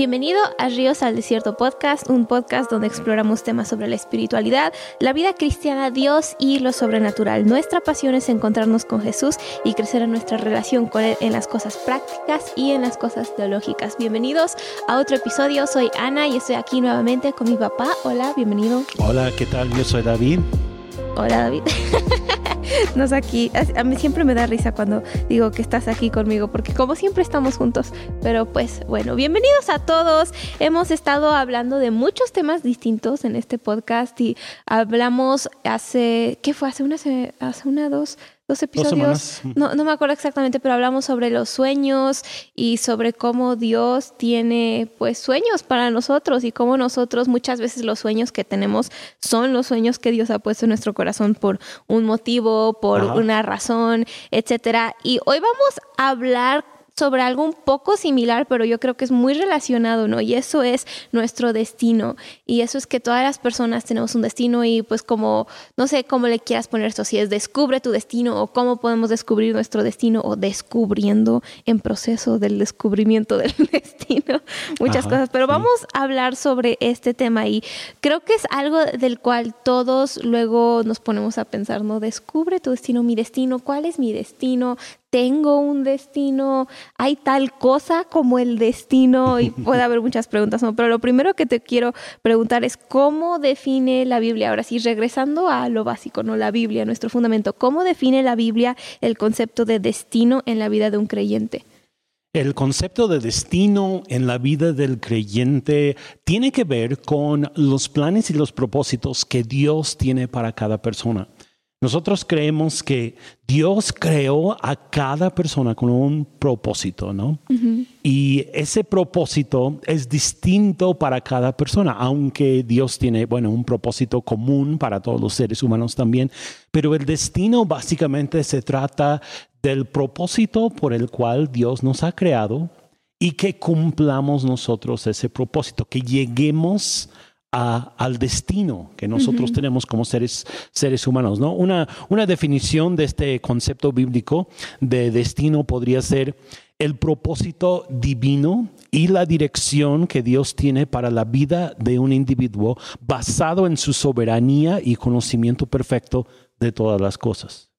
Bienvenido a Ríos al Desierto Podcast, un podcast donde exploramos temas sobre la espiritualidad, la vida cristiana, Dios y lo sobrenatural. Nuestra pasión es encontrarnos con Jesús y crecer en nuestra relación con Él en las cosas prácticas y en las cosas teológicas. Bienvenidos a otro episodio. Soy Ana y estoy aquí nuevamente con mi papá. Hola, bienvenido. Hola, ¿qué tal? Yo soy David. Hola, David. Nos aquí, a mí siempre me da risa cuando digo que estás aquí conmigo, porque como siempre estamos juntos. Pero pues bueno, bienvenidos a todos. Hemos estado hablando de muchos temas distintos en este podcast y hablamos hace, ¿qué fue? Hace una, hace una, dos, dos episodios. no, no me acuerdo exactamente, pero hablamos sobre los sueños y sobre cómo Dios tiene pues sueños para nosotros y cómo nosotros muchas veces los sueños que tenemos son los sueños que Dios ha puesto en nuestro corazón por un motivo, por una razón, etcétera. Y hoy vamos a hablar sobre algo un poco similar, pero yo creo que es muy relacionado, ¿no? Y eso es nuestro destino. Y eso es que todas las personas tenemos un destino y pues como, no sé cómo le quieras poner esto, si es descubre tu destino o cómo podemos descubrir nuestro destino o descubriendo en proceso del descubrimiento del destino, muchas cosas. Pero vamos a hablar sobre este tema y creo que es algo del cual todos luego nos ponemos a pensar, ¿no? Descubre tu destino, mi destino, ¿cuál es mi destino? Tengo un destino, hay tal cosa como el destino y puede haber muchas preguntas, ¿no? pero lo primero que te quiero preguntar es cómo define la Biblia, ahora sí, regresando a lo básico, ¿no? La Biblia, nuestro fundamento, ¿cómo define la Biblia el concepto de destino en la vida de un creyente? El concepto de destino en la vida del creyente tiene que ver con los planes y los propósitos que Dios tiene para cada persona. Nosotros creemos que Dios creó a cada persona con un propósito, ¿no? Y ese propósito es distinto para cada persona, aunque Dios tiene, bueno, un propósito común para todos los seres humanos también. Pero el destino básicamente se trata del propósito por el cual Dios nos ha creado y que cumplamos nosotros ese propósito, que lleguemos al destino que nosotros tenemos como seres, seres humanos. ¿no? Una, una definición de este concepto bíblico de destino podría ser el propósito divino y la dirección que Dios tiene para la vida de un individuo basado en su soberanía y conocimiento perfecto de todas las cosas.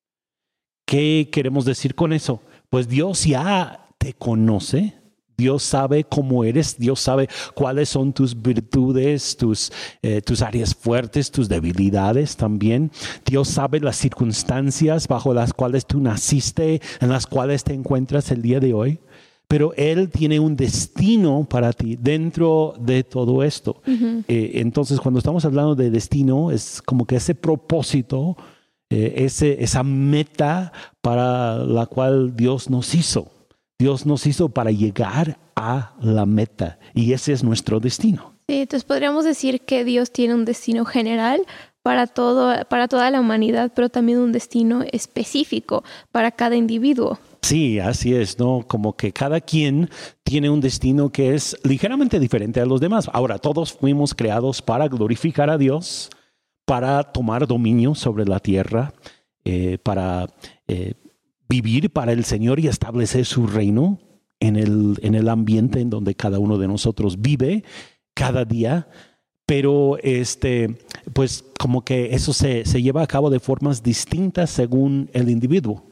¿Qué queremos decir con eso? Pues Dios ya te conoce, Dios sabe cómo eres, Dios sabe cuáles son tus virtudes, tus, eh, tus áreas fuertes, tus debilidades también. Dios sabe las circunstancias bajo las cuales tú naciste, en las cuales te encuentras el día de hoy. Pero Él tiene un destino para ti dentro de todo esto. Eh, entonces, cuando estamos hablando de destino, es como que ese propósito, eh, ese, esa meta para la cual Dios nos hizo. Dios nos hizo para llegar a la meta y ese es nuestro destino. Sí, entonces podríamos decir que Dios tiene un destino general para, todo, para toda la humanidad, pero también un destino específico para cada individuo. Sí, así es, ¿no? Como que cada quien tiene un destino que es ligeramente diferente a los demás. Ahora, todos fuimos creados para glorificar a Dios, para tomar dominio sobre la tierra, eh, para eh, vivir para el Señor y establecer su reino en el, en el ambiente en donde cada uno de nosotros vive cada día. Pero este, pues como que eso se, se lleva a cabo de formas distintas según el individuo,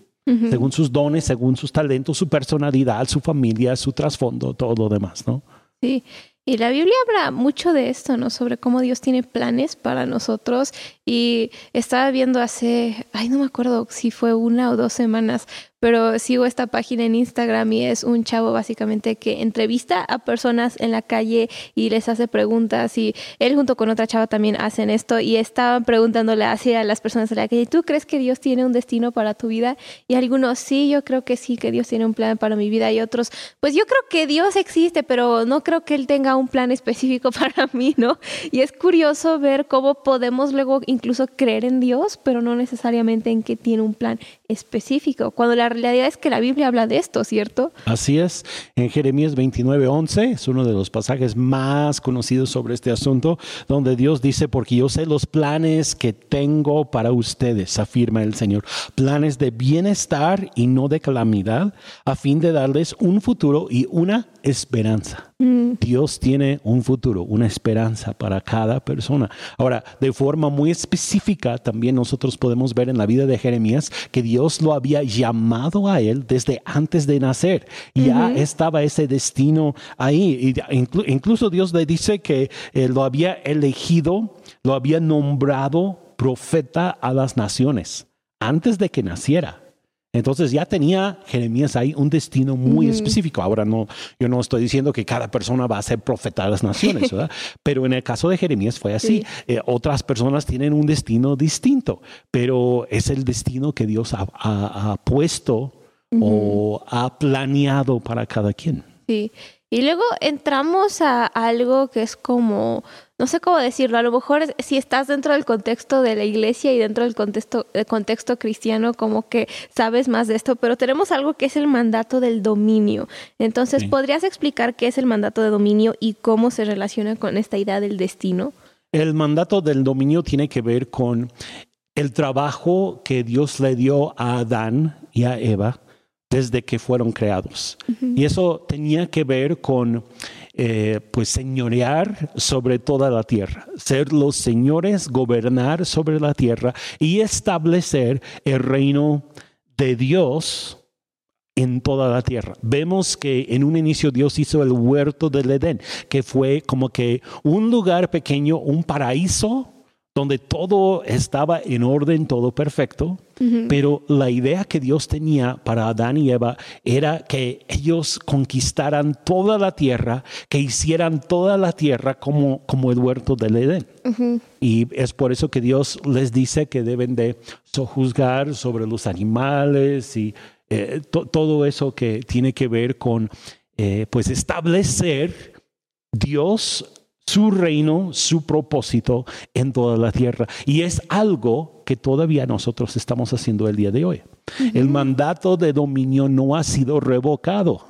según sus dones, según sus talentos, su personalidad, su familia, su trasfondo, todo lo demás, ¿no? Sí, y la Biblia habla mucho de esto, ¿no? Sobre cómo Dios tiene planes para nosotros. Y estaba viendo hace, ay, no me acuerdo si fue una o dos semanas, pero sigo esta página en Instagram y es un chavo básicamente que entrevista a personas en la calle y les hace preguntas y él junto con otra chava también hacen esto y estaban preguntándole así a las personas en la calle, ¿tú crees que Dios tiene un destino para tu vida? Y algunos, sí, yo creo que sí, que Dios tiene un plan para mi vida y otros, pues yo creo que Dios existe, pero no creo que Él tenga un plan específico para mí, ¿no? Y es curioso ver cómo podemos luego incluso creer en Dios, pero no necesariamente en que tiene un plan específico, cuando la realidad es que la Biblia habla de esto, ¿cierto? Así es. En Jeremías 29:11 es uno de los pasajes más conocidos sobre este asunto, donde Dios dice, porque yo sé los planes que tengo para ustedes, afirma el Señor, planes de bienestar y no de calamidad, a fin de darles un futuro y una esperanza. Mm. Dios tiene un futuro, una esperanza para cada persona. Ahora, de forma muy específica, también nosotros podemos ver en la vida de Jeremías que Dios lo había llamado a él desde antes de nacer. Ya estaba ese destino ahí. Incluso Dios le dice que eh, lo había elegido, lo había nombrado profeta a las naciones antes de que naciera. Entonces ya tenía Jeremías ahí un destino muy específico. Ahora no, yo no estoy diciendo que cada persona va a ser profeta de las naciones, ¿verdad? pero en el caso de Jeremías fue así. Eh, otras personas tienen un destino distinto, pero es el destino que Dios ha, puesto o ha planeado para cada quien. Sí. Y luego entramos a algo que es como, no sé cómo decirlo, a lo mejor si estás dentro del contexto de la iglesia y dentro del contexto, contexto cristiano, como que sabes más de esto, pero tenemos algo que es el mandato del dominio. Entonces, ¿podrías explicar qué es el mandato de dominio y cómo se relaciona con esta idea del destino? El mandato del dominio tiene que ver con el trabajo que Dios le dio a Adán y a Eva desde que fueron creados. Y eso tenía que ver con, eh, pues, señorear sobre toda la tierra, ser los señores, gobernar sobre la tierra y establecer el reino de Dios en toda la tierra. Vemos que en un inicio Dios hizo el huerto del Edén, que fue como que un lugar pequeño, un paraíso donde todo estaba en orden, todo perfecto, pero la idea que Dios tenía para Adán y Eva era que ellos conquistaran toda la tierra, que hicieran toda la tierra como, como el huerto del Edén. Y es por eso que Dios les dice que deben de sojuzgar sobre los animales y eh, todo eso que tiene que ver con eh, pues establecer Dios su reino, su propósito en toda la tierra. Y es algo que todavía nosotros estamos haciendo el día de hoy. El mandato de dominio no ha sido revocado.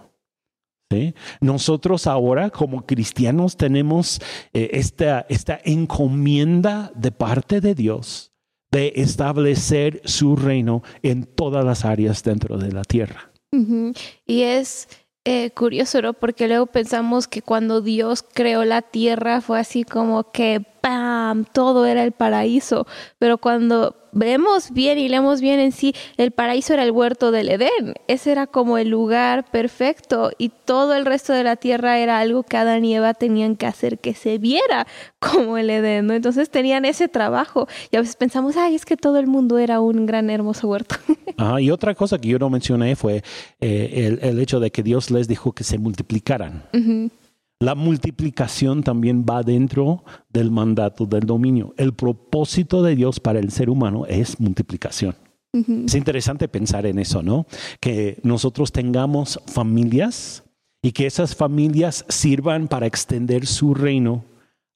Nosotros ahora como cristianos tenemos eh, esta, esta encomienda de parte de Dios de establecer su reino en todas las áreas dentro de la tierra. Y es eh, curioso, ¿no? Porque luego pensamos que cuando Dios creó la tierra fue así como que ¡pam! Todo era el paraíso. Pero cuando vemos bien y leemos bien en sí, el paraíso era el huerto del Edén. Ese era como el lugar perfecto y todo el resto de la tierra era algo que Adán y Eva tenían que hacer que se viera como el Edén, ¿no? Entonces tenían ese trabajo y a veces pensamos, ay, es que todo el mundo era un gran hermoso huerto. y otra cosa que yo no mencioné fue eh, el, hecho de que Dios les dijo que se multiplicaran. La multiplicación también va dentro del mandato del dominio. El propósito de Dios para el ser humano es multiplicación. Es interesante pensar en eso, ¿no? Que nosotros tengamos familias y que esas familias sirvan para extender su reino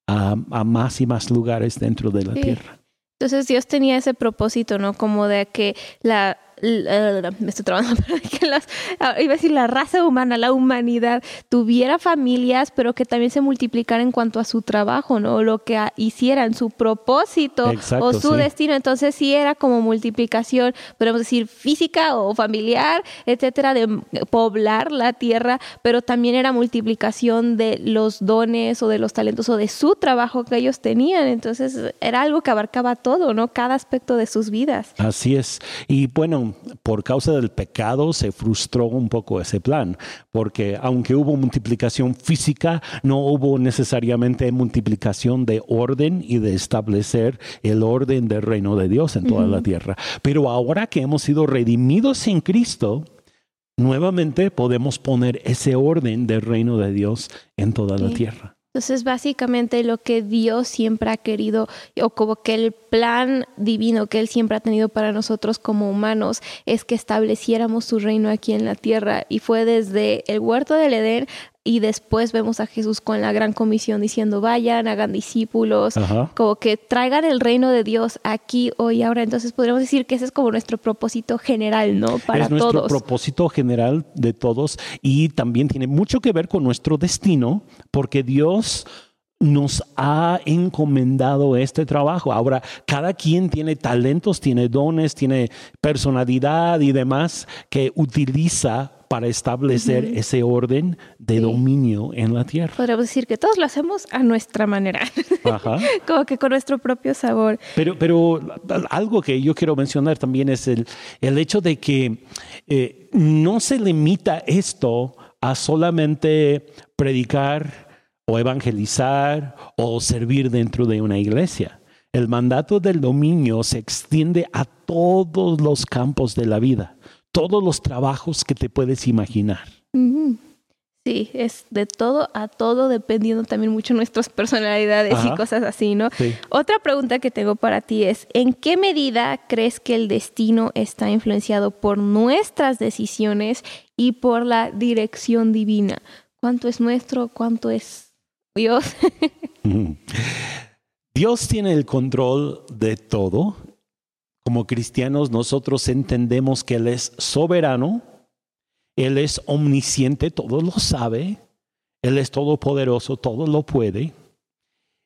a, más y más lugares dentro de la tierra. Entonces Dios tenía ese propósito, ¿no? Como de que la, me estoy trabajando, que las, ah, iba a decir la raza humana, la humanidad tuviera familias, pero que también se multiplicara en cuanto a su trabajo, ¿no? Lo que hicieran, su propósito o su destino. Entonces sí era como multiplicación, podemos decir física o familiar, etcétera, de poblar la tierra, pero también era multiplicación de los dones o de los talentos o de su trabajo que ellos tenían. Entonces era algo que abarcaba todo, ¿no? Cada aspecto de sus vidas. Así es. Y bueno, por causa del pecado se frustró un poco ese plan, porque aunque hubo multiplicación física, no hubo necesariamente multiplicación de orden y de establecer el orden del reino de Dios en toda la tierra. Pero ahora que hemos sido redimidos en Cristo, nuevamente podemos poner ese orden del reino de Dios en toda la tierra. Entonces, básicamente lo que Dios siempre ha querido, o como que el plan divino que Él siempre ha tenido para nosotros como humanos, es que estableciéramos su reino aquí en la tierra. Y fue desde el huerto del Edén y después vemos a Jesús con la gran comisión diciendo, vayan, hagan discípulos, como que traigan el reino de Dios aquí, hoy, ahora. Entonces podríamos decir que ese es como nuestro propósito general, ¿no? Para es nuestro propósito general de todos y también tiene mucho que ver con nuestro destino, porque Dios nos ha encomendado este trabajo. Ahora, cada quien tiene talentos, tiene dones, tiene personalidad y demás que utiliza para establecer ese orden de dominio en la tierra. Podríamos decir que todos lo hacemos a nuestra manera, como que con nuestro propio sabor. Pero, pero algo que yo quiero mencionar también es el, el hecho de que eh, no se limita esto a solamente predicar o evangelizar o servir dentro de una iglesia. El mandato del dominio se extiende a todos los campos de la vida, todos los trabajos que te puedes imaginar. Sí, es de todo a todo, dependiendo también mucho de nuestras personalidades y cosas así, ¿no? Otra pregunta que tengo para ti es, ¿en qué medida crees que el destino está influenciado por nuestras decisiones y por la dirección divina? ¿Cuánto es nuestro? ¿Cuánto es Dios? Dios tiene el control de todo. Como cristianos nosotros entendemos que Él es soberano él es omnisciente, todo lo sabe. Él es todopoderoso, todo lo puede.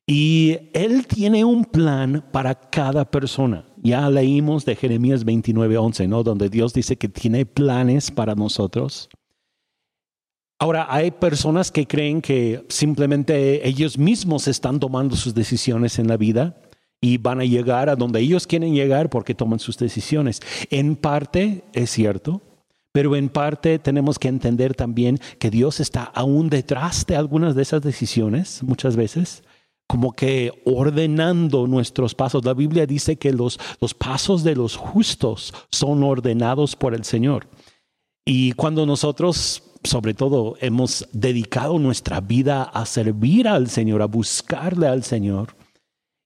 Y Él tiene un plan para cada persona. Ya leímos de Jeremías 29:11, ¿no? Donde Dios dice que tiene planes para nosotros. Ahora, hay personas que creen que simplemente ellos mismos están tomando sus decisiones en la vida y van a llegar a donde ellos quieren llegar porque toman sus decisiones. En parte es cierto, pero en parte tenemos que entender también que Dios está aún detrás de algunas de esas decisiones, muchas veces, como que ordenando nuestros pasos. La Biblia dice que los, los pasos de los justos son ordenados por el Señor. Y cuando nosotros, sobre todo, hemos dedicado nuestra vida a servir al Señor, a buscarle al Señor,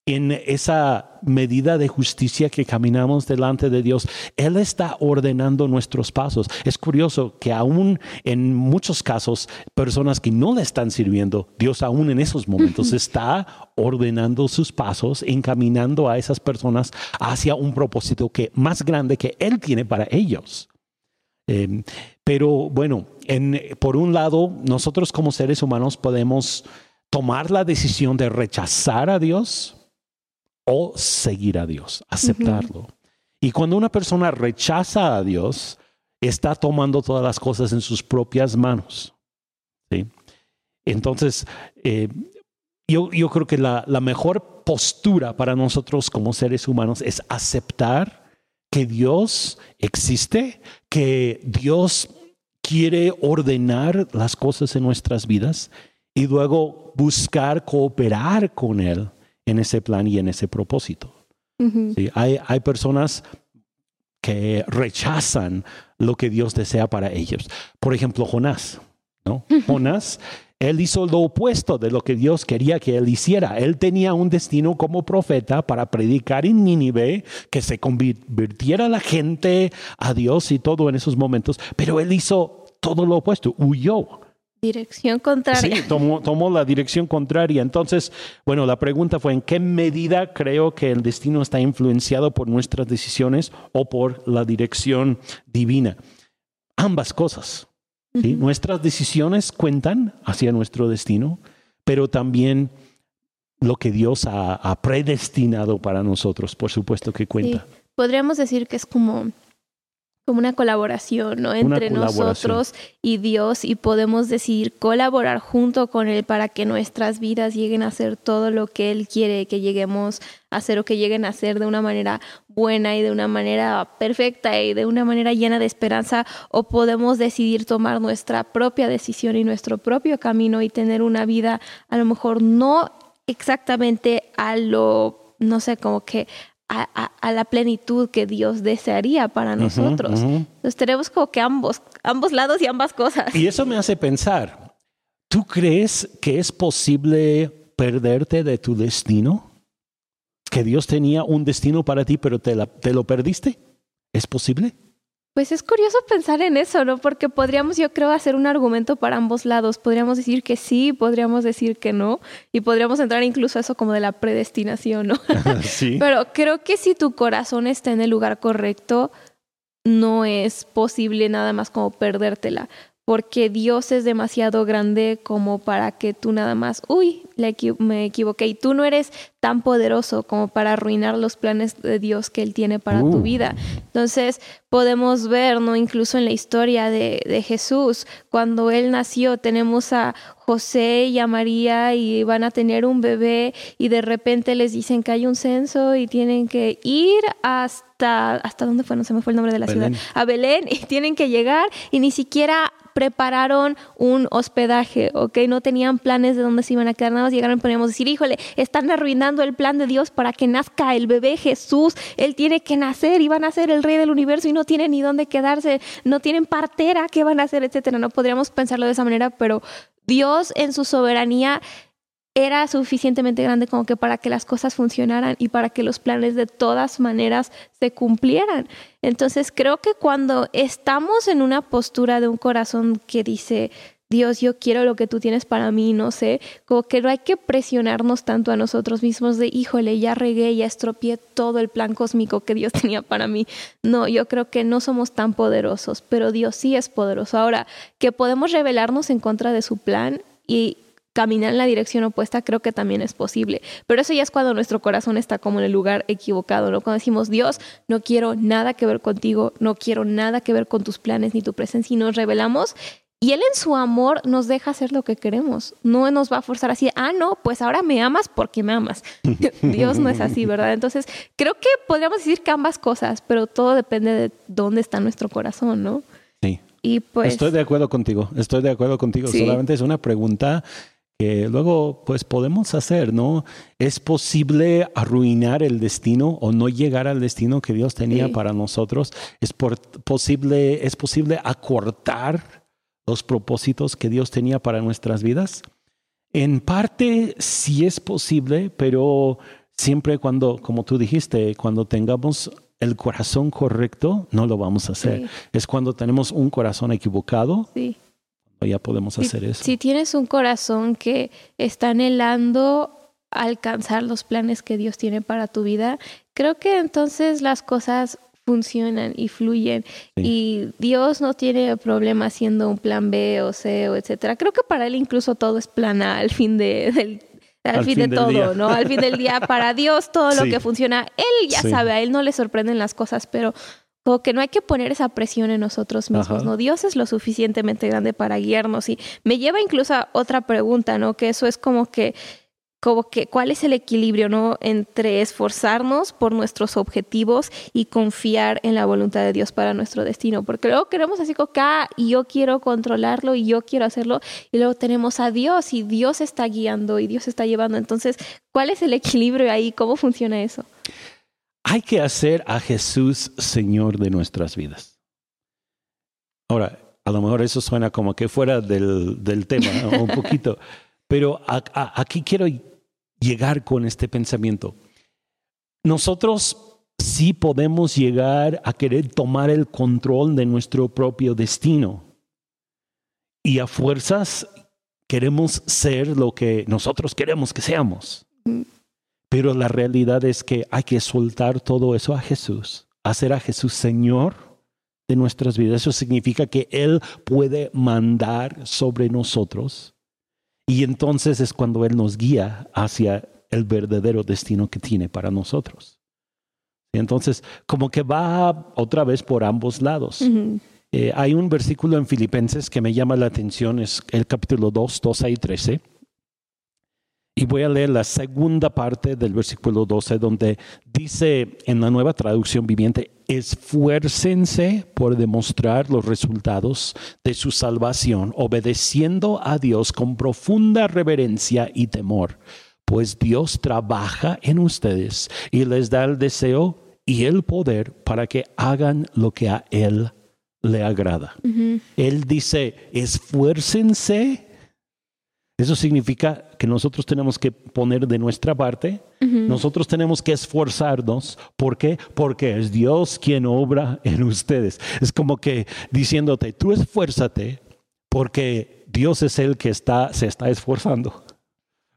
en esa medida de justicia que caminamos delante de Dios, Él está ordenando nuestros pasos. Es curioso que aún en muchos casos, personas que no le están sirviendo, Dios aún en esos momentos está ordenando sus pasos, encaminando a esas personas hacia un propósito que más grande que Él tiene para ellos. Em, pero bueno, por un lado, nosotros como seres humanos podemos tomar la decisión de rechazar a Dios, o seguir a Dios, aceptarlo. Y cuando una persona rechaza a Dios, está tomando todas las cosas en sus propias manos. ¿sí? Entonces, eh, yo, yo, creo que la, la mejor postura para nosotros como seres humanos es aceptar que Dios existe, que Dios quiere ordenar las cosas en nuestras vidas y luego buscar cooperar con Él en ese plan y en ese propósito. hay, hay personas que rechazan lo que Dios desea para ellos. Por ejemplo, Jonás. ¿no? Jonás, él hizo lo opuesto de lo que Dios quería que él hiciera. Él tenía un destino como profeta para predicar en Nínive, que se convirtiera la gente a Dios y todo en esos momentos, pero él hizo todo lo opuesto, huyó. Dirección contraria. Sí, tomó, la dirección contraria. Entonces, bueno, la pregunta fue, ¿en qué medida creo que el destino está influenciado por nuestras decisiones o por la dirección divina? Ambas cosas. Nuestras decisiones cuentan hacia nuestro destino, pero también lo que Dios ha, predestinado para nosotros, por supuesto que cuenta. Podríamos decir que es como como una colaboración, ¿no? Entre nosotros y Dios y podemos decidir colaborar junto con Él para que nuestras vidas lleguen a ser todo lo que Él quiere que lleguemos a hacer o que lleguen a ser de una manera buena y de una manera perfecta y de una manera llena de esperanza o podemos decidir tomar nuestra propia decisión y nuestro propio camino y tener una vida a lo mejor no exactamente a lo, no sé, como que a, la plenitud que Dios desearía para nosotros. Entonces tenemos como que ambos, ambos lados y ambas cosas. Y eso me hace pensar, ¿tú crees que es posible perderte de tu destino? ¿Que Dios tenía un destino para ti, pero te, te lo perdiste? ¿Es posible? Pues es curioso pensar en eso, ¿no? Porque podríamos, yo creo, hacer un argumento para ambos lados. Podríamos decir que sí, podríamos decir que no, y podríamos entrar incluso a eso como de la predestinación, ¿no? sí. Pero creo que si tu corazón está en el lugar correcto, no es posible nada más como perdértela, porque Dios es demasiado grande como para que tú nada más, uy, me equivoqué y tú no eres tan poderoso como para arruinar los planes de Dios que Él tiene para tu uh. vida. Entonces podemos ver, ¿no? Incluso en la historia de, de Jesús, cuando Él nació, tenemos a José y a María y van a tener un bebé y de repente les dicen que hay un censo y tienen que ir hasta, ¿hasta dónde fue? No se me fue el nombre de la ciudad. A Belén y tienen que llegar y ni siquiera prepararon un hospedaje, ¿ok? No tenían planes de dónde se iban a quedar, nada más llegaron y podíamos decir, híjole, están arruinando el plan de Dios para que nazca el bebé Jesús, él tiene que nacer y van a ser el rey del universo y no tienen ni dónde quedarse, no tienen partera, ¿qué van a hacer, etcétera? No podríamos pensarlo de esa manera, pero Dios en su soberanía era suficientemente grande como que para que las cosas funcionaran y para que los planes de todas maneras se cumplieran. Entonces creo que cuando estamos en una postura de un corazón que dice, Dios, yo quiero lo que tú tienes para mí, no sé, como que no hay que presionarnos tanto a nosotros mismos de, híjole, ya regué, ya estropeé todo el plan cósmico que Dios tenía para mí. No, yo creo que no somos tan poderosos, pero Dios sí es poderoso. Ahora, que podemos rebelarnos en contra de su plan y caminar en la dirección opuesta, creo que también es posible. Pero eso ya es cuando nuestro corazón está como en el lugar equivocado, ¿no? Cuando decimos, Dios, no quiero nada que ver contigo, no quiero nada que ver con tus planes ni tu presencia, y nos revelamos. Y Él en su amor nos deja hacer lo que queremos. No nos va a forzar así, ah, no, pues ahora me amas porque me amas. Dios no es así, ¿verdad? Entonces, creo que podríamos decir que ambas cosas, pero todo depende de dónde está nuestro corazón, ¿no? Sí. Y pues... Estoy de acuerdo contigo, estoy de acuerdo contigo. Solamente es una pregunta que luego pues podemos hacer, ¿no? ¿Es posible arruinar el destino o no llegar al destino que Dios tenía para nosotros? ¿Es posible, ¿Es posible acortar los propósitos que Dios tenía para nuestras vidas? En parte sí es posible, pero siempre cuando, como tú dijiste, cuando tengamos el corazón correcto, no lo vamos a hacer. Es cuando tenemos un corazón equivocado. Sí ya podemos hacer eso. Si tienes un corazón que está anhelando alcanzar los planes que Dios tiene para tu vida, creo que entonces las cosas funcionan y fluyen y Dios no tiene problema haciendo un plan B o C o etcétera. Creo que para él incluso todo es plan A al fin de, del al, fin, de todo, ¿no? Al fin del día, para Dios todo lo que funciona, Él ya sabe, a Él no le sorprenden las cosas, pero como que no hay que poner esa presión en nosotros mismos, ¿no? Dios es lo suficientemente grande para guiarnos y me lleva incluso a otra pregunta, ¿no? Que eso es como que como que cuál es el equilibrio, ¿no? Entre esforzarnos por nuestros objetivos y confiar en la voluntad de Dios para nuestro destino, porque luego queremos así como acá y yo quiero controlarlo y yo quiero hacerlo y luego tenemos a Dios y Dios está guiando y Dios está llevando. Entonces, ¿cuál es el equilibrio ahí? ¿Cómo funciona eso? hay que hacer a Jesús Señor de nuestras vidas. Ahora, a lo mejor eso suena como que fuera del, del tema un poquito, pero aquí quiero llegar con este pensamiento. Nosotros sí podemos llegar a querer tomar el control de nuestro propio destino y a fuerzas queremos ser lo que nosotros queremos que seamos. Pero la realidad es que hay que soltar todo eso a Jesús, hacer a Jesús Señor de nuestras vidas. Eso significa que Él puede mandar sobre nosotros y entonces es cuando Él nos guía hacia el verdadero destino que tiene para nosotros. Entonces, como que va otra vez por ambos lados. Eh, hay un versículo en Filipenses que me llama la atención, es el capítulo 2, 12 y 13 y voy a leer la segunda parte del versículo 12, donde dice en la nueva traducción viviente, esfuércense por demostrar los resultados de su salvación, obedeciendo a Dios con profunda reverencia y temor, pues Dios trabaja en ustedes y les da el deseo y el poder para que hagan lo que a Él le agrada. Él dice, esfuércense eso significa que nosotros tenemos que poner de nuestra parte, nosotros tenemos que esforzarnos. ¿Por qué? Porque es Dios quien obra en ustedes. Es como que diciéndote, tú esfuérzate porque Dios es el que está, se está esforzando.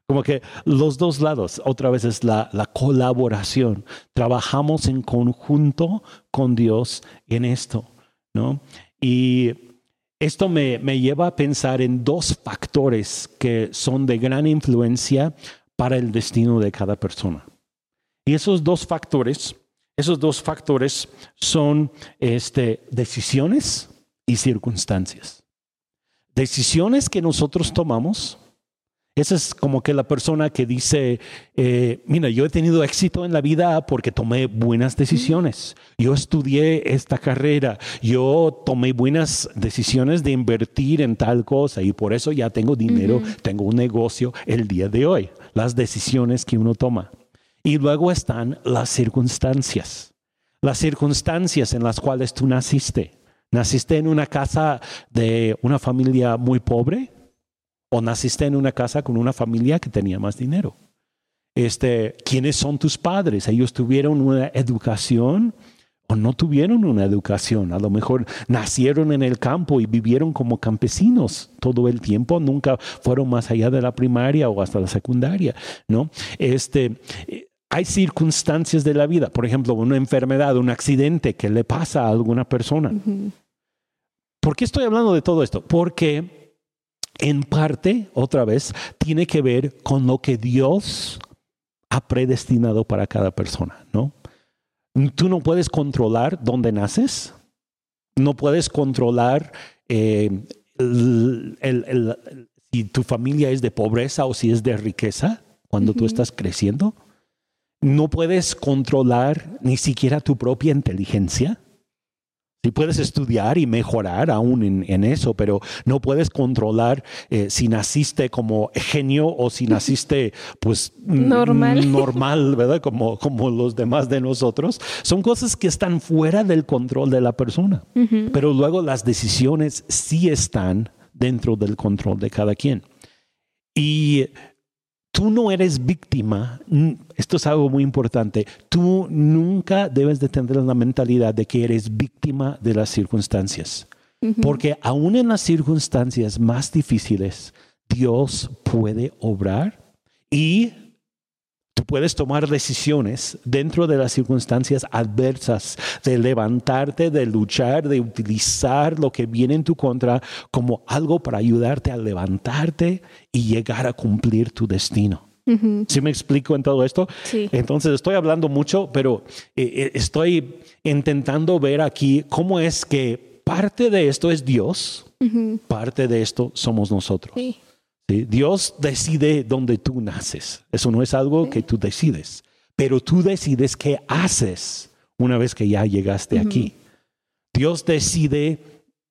Como que los dos lados, otra vez es la, la colaboración. Trabajamos en conjunto con Dios en esto, ¿no? Y esto me, me lleva a pensar en dos factores que son de gran influencia para el destino de cada persona. Y esos dos factores, esos dos factores son este, decisiones y circunstancias. Decisiones que nosotros tomamos esa es como que la persona que dice, eh, mira, yo he tenido éxito en la vida porque tomé buenas decisiones. Yo estudié esta carrera, yo tomé buenas decisiones de invertir en tal cosa y por eso ya tengo dinero, tengo un negocio el día de hoy. Las decisiones que uno toma. Y luego están las circunstancias. Las circunstancias en las cuales tú naciste. Naciste en una casa de una familia muy pobre o naciste en una casa con una familia que tenía más dinero. Este, ¿Quiénes son tus padres? Ellos tuvieron una educación o no tuvieron una educación. A lo mejor nacieron en el campo y vivieron como campesinos todo el tiempo, nunca fueron más allá de la primaria o hasta la secundaria, ¿no? Este, hay circunstancias de la vida, por ejemplo, una enfermedad, un accidente que le pasa a alguna persona. ¿Por qué estoy hablando de todo esto? Porque en parte, otra vez, tiene que ver con lo que Dios ha predestinado para cada persona, ¿no? Tú no puedes controlar dónde naces, no puedes controlar eh, si tu familia es de pobreza o si es de riqueza cuando tú estás creciendo. No puedes controlar ni siquiera tu propia inteligencia. Si puedes estudiar y mejorar aún en, eso, pero no puedes controlar eh, si naciste como genio o si naciste pues normal, normal ¿verdad? Como, como los demás de nosotros. Son cosas que están fuera del control de la persona, pero luego las decisiones sí están dentro del control de cada quien. Y tú no eres víctima, esto es algo muy importante, tú nunca debes de tener la mentalidad de que eres víctima de las circunstancias, porque aún en las circunstancias más difíciles, Dios puede obrar y puedes tomar decisiones dentro de las circunstancias adversas, de levantarte, de luchar, de utilizar lo que viene en tu contra como algo para ayudarte a levantarte y llegar a cumplir tu destino. ¿Sí me explico en todo esto? Sí. Entonces estoy hablando mucho, pero eh, eh, estoy intentando ver aquí cómo es que parte de esto es Dios, parte de esto somos nosotros. Sí. Dios decide dónde tú naces. Eso no es algo que tú decides, pero tú decides qué haces una vez que ya llegaste aquí. Dios decide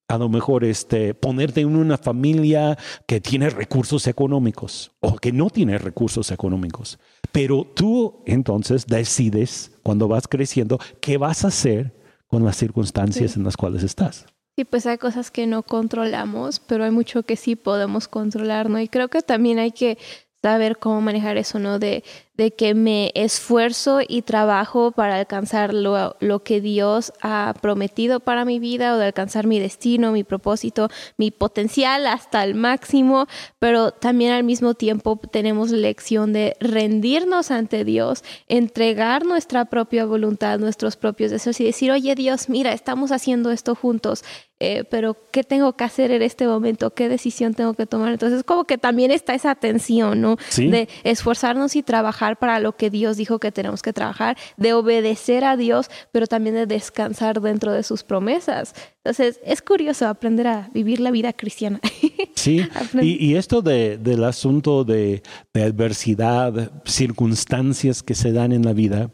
a lo mejor este, ponerte en una familia que tiene recursos económicos o que no tiene recursos económicos. Pero tú entonces decides cuando vas creciendo qué vas a hacer con las circunstancias en las cuales estás. Sí, pues hay cosas que no controlamos, pero hay mucho que sí podemos controlar, ¿no? Y creo que también hay que saber cómo manejar eso, ¿no? De, de que me esfuerzo y trabajo para alcanzar lo, lo, que Dios ha prometido para mi vida o de alcanzar mi destino, mi propósito, mi potencial hasta el máximo, pero también al mismo tiempo tenemos lección de rendirnos ante Dios, entregar nuestra propia voluntad, nuestros propios deseos y decir, oye Dios, mira, estamos haciendo esto juntos, eh, pero ¿qué tengo que hacer en este momento? ¿Qué decisión tengo que tomar? Entonces, como que también está esa tensión, ¿no? De esforzarnos y trabajar para lo que Dios dijo que tenemos que trabajar, de obedecer a Dios, pero también de descansar dentro de sus promesas. Entonces, es curioso aprender a vivir la vida cristiana. Sí, y, esto del asunto de, adversidad, circunstancias que se dan en la vida,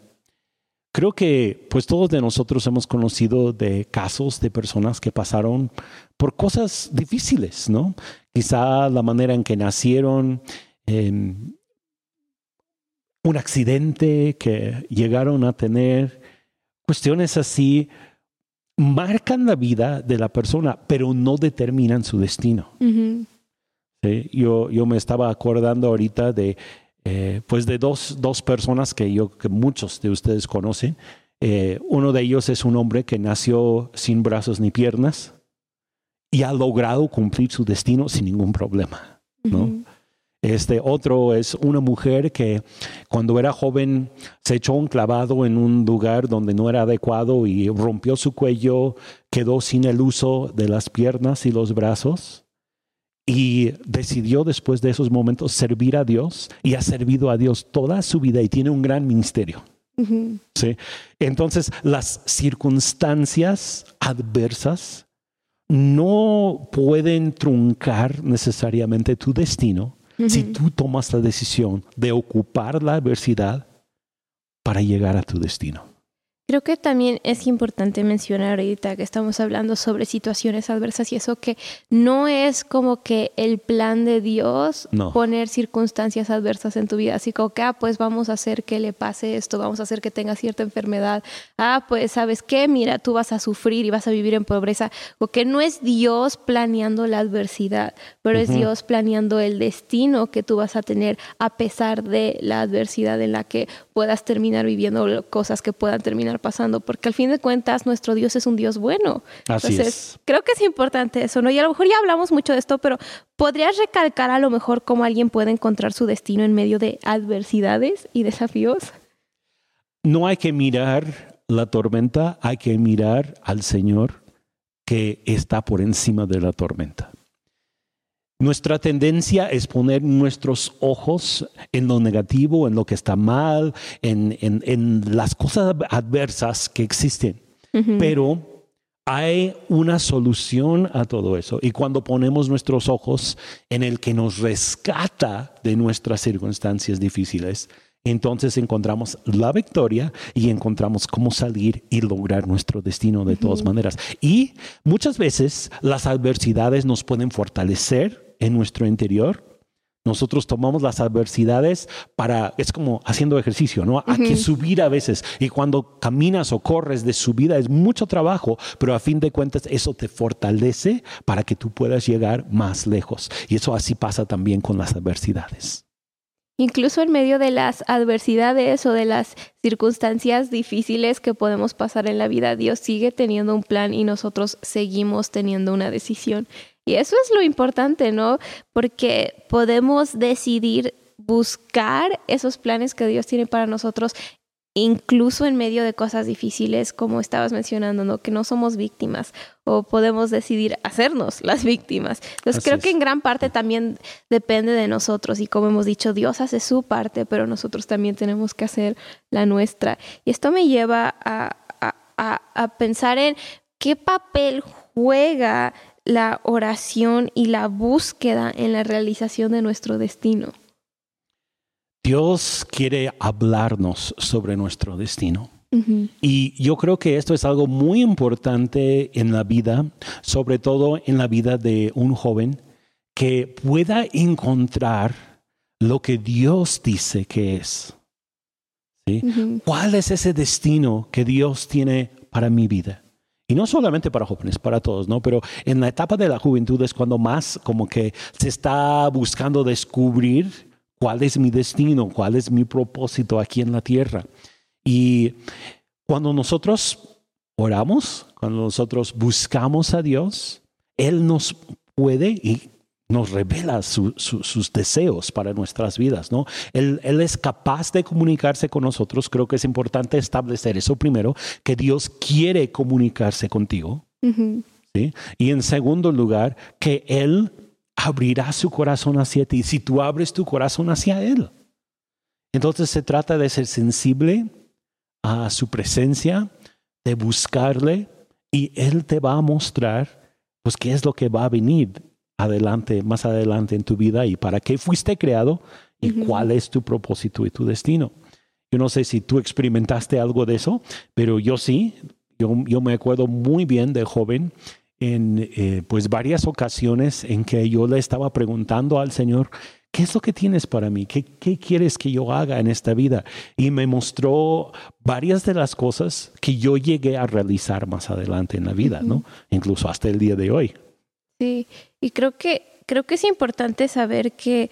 creo que pues todos de nosotros hemos conocido de casos de personas que pasaron por cosas difíciles, ¿no? Quizá la manera en que nacieron, un accidente que llegaron a tener, cuestiones así, marcan la vida de la persona, pero no determinan su destino. yo, yo me estaba acordando ahorita de, eh, pues de dos, dos, personas que yo, que muchos de ustedes conocen. Eh, uno de ellos es un hombre que nació sin brazos ni piernas y ha logrado cumplir su destino sin ningún problema, ¿no? Este otro es una mujer que cuando era joven se echó un clavado en un lugar donde no era adecuado y rompió su cuello, quedó sin el uso de las piernas y los brazos y decidió después de esos momentos servir a Dios y ha servido a Dios toda su vida y tiene un gran ministerio. ¿Sí? Entonces, las circunstancias adversas no pueden truncar necesariamente tu destino si tú tomas la decisión de ocupar la adversidad para llegar a tu destino. Creo que también es importante mencionar ahorita que estamos hablando sobre situaciones adversas y eso que no es como que el plan de Dios poner circunstancias adversas en tu vida, así como que, ah, pues vamos a hacer que le pase esto, vamos a hacer que tenga cierta enfermedad, ah, pues sabes qué, mira, tú vas a sufrir y vas a vivir en pobreza, o que no es Dios planeando la adversidad, pero es Dios planeando el destino que tú vas a tener a pesar de la adversidad en la que puedas terminar viviendo cosas que puedan terminar pasando, porque al fin de cuentas nuestro Dios es un Dios bueno. Así Entonces, creo que es importante eso, ¿no? Y a lo mejor ya hablamos mucho de esto, pero ¿podrías recalcar a lo mejor cómo alguien puede encontrar su destino en medio de adversidades y desafíos? No hay que mirar la tormenta, hay que mirar al Señor que está por encima de la tormenta. Nuestra tendencia es poner nuestros ojos en lo negativo, en lo que está mal, en, las cosas adversas que existen. Pero hay una solución a todo eso. Y cuando ponemos nuestros ojos en el que nos rescata de nuestras circunstancias difíciles, entonces encontramos la victoria y encontramos cómo salir y lograr nuestro destino de todas maneras. Y muchas veces las adversidades nos pueden fortalecer en nuestro interior, nosotros tomamos las adversidades para, es como haciendo ejercicio, ¿no? Hay que subir a veces. Y cuando caminas o corres de subida es mucho trabajo, pero a fin de cuentas eso te fortalece para que tú puedas llegar más lejos. Y eso así pasa también con las adversidades. Incluso en medio de las adversidades o de las circunstancias difíciles que podemos pasar en la vida, Dios sigue teniendo un plan y nosotros seguimos teniendo una decisión. Y eso es lo importante, ¿no? Porque podemos decidir buscar esos planes que Dios tiene para nosotros, incluso en medio de cosas difíciles, como estabas mencionando, ¿no? Que no somos víctimas o podemos decidir hacernos las víctimas. Entonces creo que en gran parte también depende de nosotros y como hemos dicho, Dios hace su parte, pero nosotros también tenemos que hacer la nuestra. Y esto me lleva a, a, a pensar en qué papel juega la oración y la búsqueda en la realización de nuestro destino. Dios quiere hablarnos sobre nuestro destino. Y yo creo que esto es algo muy importante en la vida, sobre todo en la vida de un joven, que pueda encontrar lo que Dios dice que es. ¿Cuál es ese destino que Dios tiene para mi vida? Y no solamente para jóvenes, para todos, ¿no? Pero en la etapa de la juventud es cuando más como que se está buscando descubrir cuál es mi destino, cuál es mi propósito aquí en la tierra. Y cuando nosotros oramos, cuando nosotros buscamos a Dios, Él nos puede y nos revela sus deseos para nuestras vidas, ¿no? Él, es capaz de comunicarse con nosotros. Creo que es importante establecer eso primero, que Dios quiere comunicarse contigo. ¿sí? Y en segundo lugar, que Él abrirá su corazón hacia ti si tú abres tu corazón hacia Él. Entonces se trata de ser sensible a su presencia, de buscarle y Él te va a mostrar pues qué es lo que va a venir adelante, más adelante en tu vida y para qué fuiste creado y cuál es tu propósito y tu destino. Yo no sé si tú experimentaste algo de eso, pero yo sí. Yo, yo me acuerdo muy bien de joven en eh, pues varias ocasiones en que yo le estaba preguntando al Señor, ¿qué es lo que tienes para mí? ¿Qué, ¿Qué, quieres que yo haga en esta vida? Y me mostró varias de las cosas que yo llegué a realizar más adelante en la vida, ¿no? Incluso hasta el día de hoy. Sí, y creo que, creo que es importante saber que,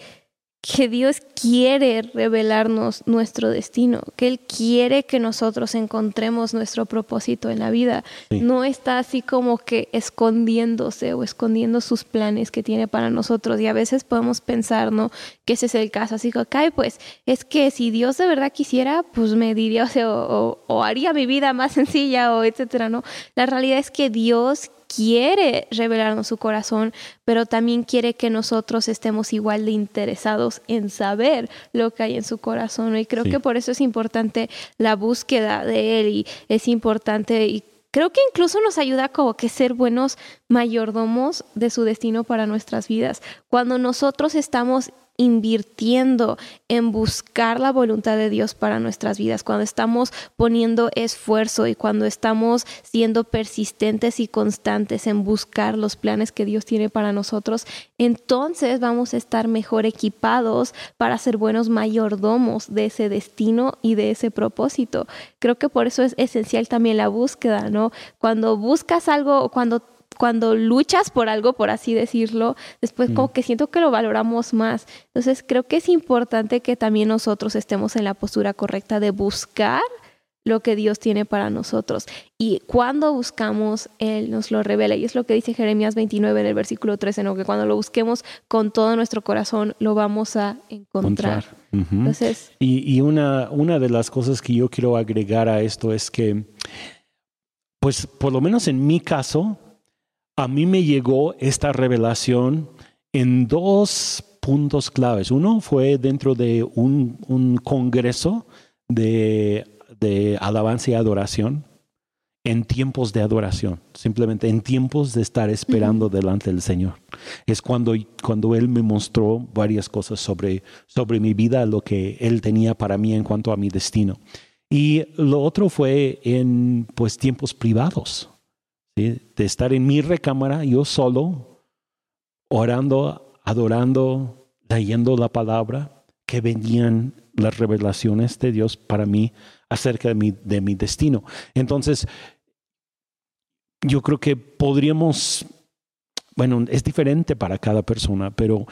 que Dios quiere revelarnos nuestro destino, que Él quiere que nosotros encontremos nuestro propósito en la vida. No está así como que escondiéndose o escondiendo sus planes que tiene para nosotros. Y a veces podemos pensar, ¿no? Que ese es el caso. Así que, pues es que si Dios de verdad quisiera, pues me diría, o, o haría mi vida más sencilla, o etcétera, ¿no? La realidad es que Dios quiere revelarnos su corazón, pero también quiere que nosotros estemos igual de interesados en saber lo que hay en su corazón. Y creo que por eso es importante la búsqueda de Él y es importante y creo que incluso nos ayuda como que ser buenos mayordomos de su destino para nuestras vidas. Cuando nosotros estamos invirtiendo en buscar la voluntad de Dios para nuestras vidas, cuando estamos poniendo esfuerzo y cuando estamos siendo persistentes y constantes en buscar los planes que Dios tiene para nosotros, entonces vamos a estar mejor equipados para ser buenos mayordomos de ese destino y de ese propósito. Creo que por eso es esencial también la búsqueda, ¿no? Cuando buscas algo, cuando cuando luchas por algo, por así decirlo, después como mm. que siento que lo valoramos más. Entonces creo que es importante que también nosotros estemos en la postura correcta de buscar lo que Dios tiene para nosotros. Y cuando buscamos, Él nos lo revela. Y es lo que dice Jeremías 29 en el versículo 13, ¿no? que cuando lo busquemos con todo nuestro corazón, lo vamos a encontrar. Entonces, y, y una, una de las cosas que yo quiero agregar a esto es que, pues por lo menos en mi caso, a mí me llegó esta revelación en dos puntos claves. Uno fue dentro de un, congreso de, alabanza y adoración en tiempos de adoración, simplemente en tiempos de estar esperando delante del Señor. Es cuando, cuando Él me mostró varias cosas sobre, sobre mi vida, lo que Él tenía para mí en cuanto a mi destino. Y lo otro fue en pues tiempos privados, de estar en mi recámara, yo solo, orando, adorando, leyendo la palabra, que venían las revelaciones de Dios para mí acerca de mi, de mi destino. Entonces, yo creo que podríamos, bueno, es diferente para cada persona, pero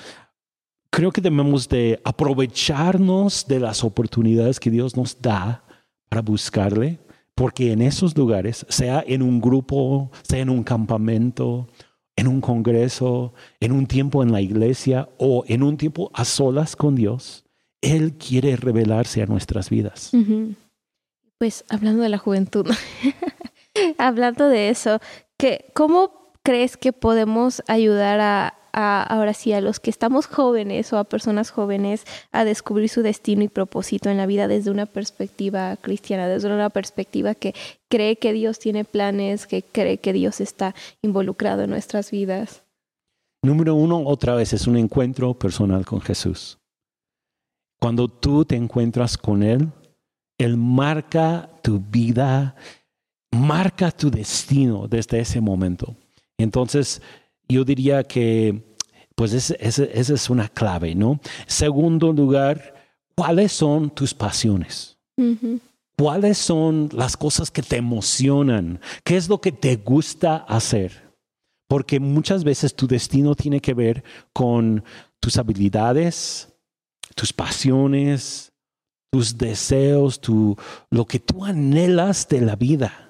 creo que debemos de aprovecharnos de las oportunidades que Dios nos da para buscarle porque en esos lugares, sea en un grupo, sea en un campamento, en un congreso, en un tiempo en la iglesia o en un tiempo a solas con Dios, Él quiere revelarse a nuestras vidas. Pues hablando de la juventud, hablando de eso, ¿cómo crees que podemos ayudar a, ahora sí a los que estamos jóvenes o a personas jóvenes a descubrir su destino y propósito en la vida desde una perspectiva cristiana, desde una perspectiva que cree que Dios tiene planes, que cree que Dios está involucrado en nuestras vidas. Número uno, otra vez, es un encuentro personal con Jesús. Cuando tú te encuentras con Él, Él marca tu vida, marca tu destino desde ese momento. Entonces, yo diría que pues esa es una clave, ¿no? Segundo lugar, ¿cuáles son tus pasiones? ¿Cuáles son las cosas que te emocionan? ¿Qué es lo que te gusta hacer? Porque muchas veces tu destino tiene que ver con tus habilidades, tus pasiones, tus deseos, tu, lo que tú anhelas de la vida.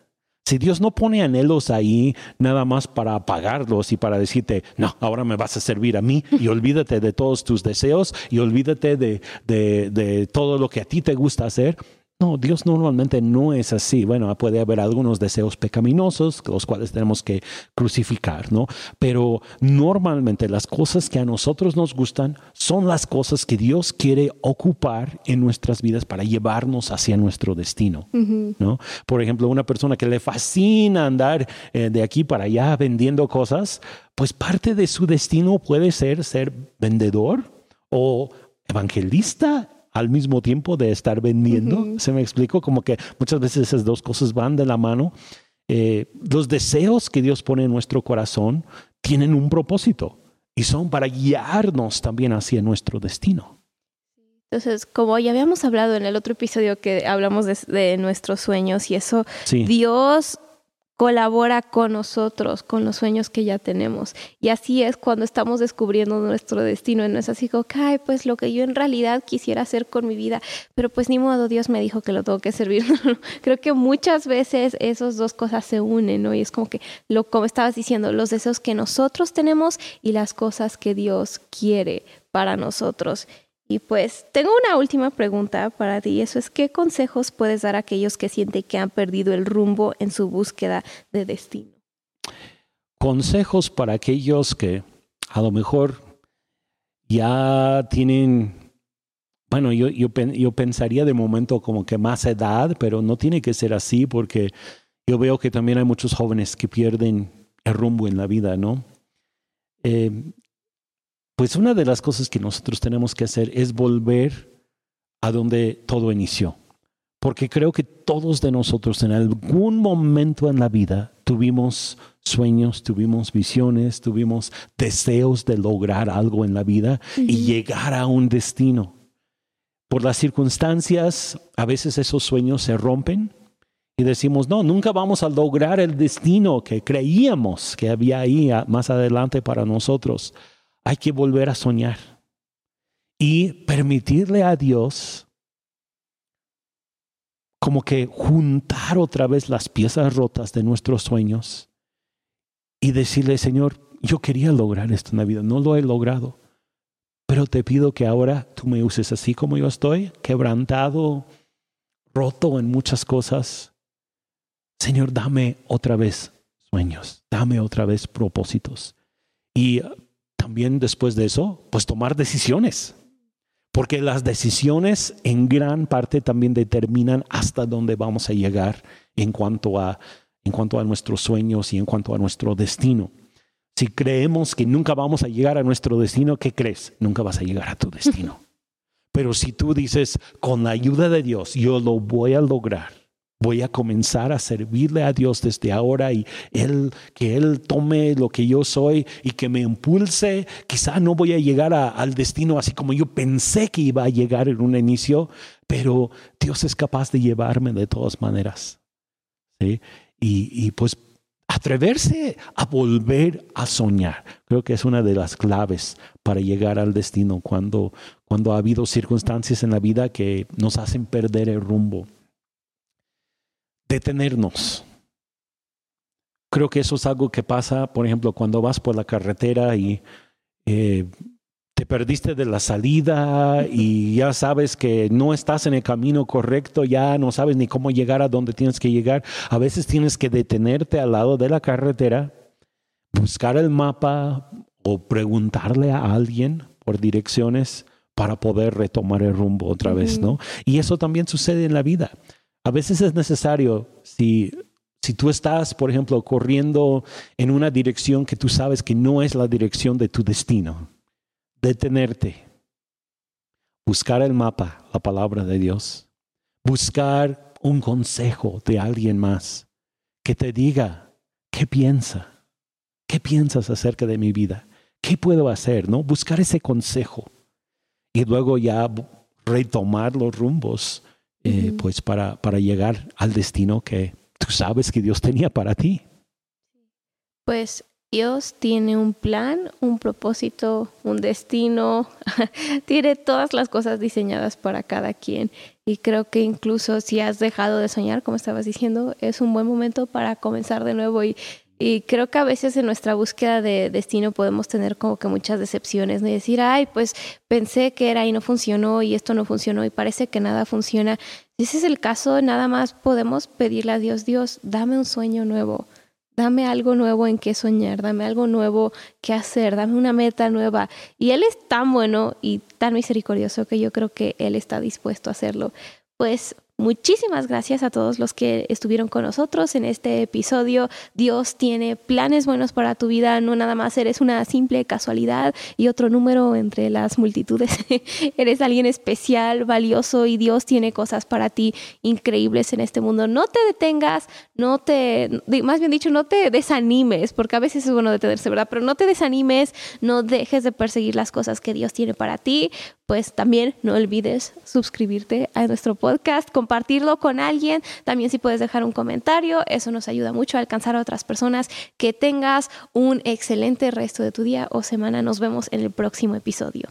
Si Dios no pone anhelos ahí nada más para apagarlos y para decirte, no, ahora me vas a servir a mí y olvídate de todos tus deseos y olvídate de, de, de todo lo que a ti te gusta hacer, no, Dios normalmente no es así. Bueno, puede haber algunos deseos pecaminosos, los cuales tenemos que crucificar, ¿no? Pero normalmente las cosas que a nosotros nos gustan son las cosas que Dios quiere ocupar en nuestras vidas para llevarnos hacia nuestro destino, ¿no? Por ejemplo, una persona que le fascina andar eh, de aquí para allá vendiendo cosas, pues parte de su destino puede ser ser vendedor o evangelista al mismo tiempo de estar vendiendo. ¿Se me explico? Como que muchas veces esas dos cosas van de la mano. Eh, los deseos que Dios pone en nuestro corazón tienen un propósito y son para guiarnos también hacia nuestro destino. Entonces, como ya habíamos hablado en el otro episodio que hablamos de, nuestros sueños y eso, Dios colabora con nosotros, con los sueños que ya tenemos. Y así es cuando estamos descubriendo nuestro destino. No es así como, ay, pues lo que yo en realidad quisiera hacer con mi vida, pero pues ni modo, Dios me dijo que lo tengo que servir. Creo que muchas veces esas dos cosas se unen, ¿no? Y es como que, lo, como estabas diciendo, los deseos que nosotros tenemos y las cosas que Dios quiere para nosotros. Y pues tengo una última pregunta para ti. Eso es, ¿qué consejos puedes dar a aquellos que sienten que han perdido el rumbo en su búsqueda de destino? Consejos para aquellos que a lo mejor ya tienen, bueno, yo, yo, yo pensaría de momento como que más edad, pero no tiene que ser así porque yo veo que también hay muchos jóvenes que pierden el rumbo en la vida, ¿no? Eh, pues una de las cosas que nosotros tenemos que hacer es volver a donde todo inició. Porque creo que todos de nosotros en algún momento en la vida tuvimos sueños, tuvimos visiones, tuvimos deseos de lograr algo en la vida y llegar a un destino. Por las circunstancias, a veces esos sueños se rompen y decimos, no, nunca vamos a lograr el destino que creíamos que había ahí más adelante para nosotros hay que volver a soñar y permitirle a Dios como que juntar otra vez las piezas rotas de nuestros sueños y decirle, Señor, yo quería lograr esto en la vida, no lo he logrado, pero te pido que ahora tú me uses así como yo estoy, quebrantado, roto en muchas cosas. Señor, dame otra vez sueños, dame otra vez propósitos. Y también después de eso, pues tomar decisiones. Porque las decisiones en gran parte también determinan hasta dónde vamos a llegar en cuanto a, en cuanto a nuestros sueños y en cuanto a nuestro destino. Si creemos que nunca vamos a llegar a nuestro destino, ¿qué crees? Nunca vas a llegar a tu destino. Pero si tú dices, con la ayuda de Dios, yo lo voy a lograr, Voy a comenzar a servirle a Dios desde ahora y él, que Él tome lo que yo soy y que me impulse. Quizá no voy a llegar al destino así como yo pensé que iba a llegar en un inicio, pero Dios es capaz de llevarme de todas maneras. ¿sí? Y, y pues atreverse a volver a soñar. Creo que es una de las claves para llegar al destino cuando, cuando ha habido circunstancias en la vida que nos hacen perder el rumbo detenernos. Creo que eso es algo que pasa, por ejemplo, cuando vas por la carretera y eh, te perdiste de la salida y ya sabes que no estás en el camino correcto, ya no sabes ni cómo llegar a donde tienes que llegar. A veces tienes que detenerte al lado de la carretera, buscar el mapa o preguntarle a alguien por direcciones para poder retomar el rumbo otra vez, ¿no? Y eso también sucede en la vida. A veces es necesario, si, si tú estás, por ejemplo, corriendo en una dirección que tú sabes que no es la dirección de tu destino, detenerte, buscar el mapa, la palabra de Dios, buscar un consejo de alguien más que te diga qué piensa, qué piensas acerca de mi vida, qué puedo hacer, ¿no? Buscar ese consejo y luego ya retomar los rumbos eh, pues para, para llegar al destino que tú sabes que Dios tenía para ti. Pues Dios tiene un plan, un propósito, un destino, tiene todas las cosas diseñadas para cada quien. Y creo que incluso si has dejado de soñar, como estabas diciendo, es un buen momento para comenzar de nuevo y y creo que a veces en nuestra búsqueda de destino podemos tener como que muchas decepciones. Y decir, ay, pues pensé que era y no funcionó y esto no funcionó y parece que nada funciona. Si ese es el caso, nada más podemos pedirle a Dios, Dios, dame un sueño nuevo, dame algo nuevo en qué soñar, dame algo nuevo que hacer, dame una meta nueva. Y Él es tan bueno y tan misericordioso que yo creo que Él está dispuesto a hacerlo. Pues Muchísimas gracias a todos los que estuvieron con nosotros en este episodio. Dios tiene planes buenos para tu vida, no nada más eres una simple casualidad y otro número entre las multitudes. eres alguien especial, valioso y Dios tiene cosas para ti increíbles en este mundo. No te detengas, no te, más bien dicho, no te desanimes, porque a veces es bueno detenerse, ¿verdad? Pero no te desanimes, no dejes de perseguir las cosas que Dios tiene para ti. Pues también no olvides suscribirte a nuestro podcast, compartirlo con alguien. También si puedes dejar un comentario, eso nos ayuda mucho a alcanzar a otras personas. Que tengas un excelente resto de tu día o semana. Nos vemos en el próximo episodio.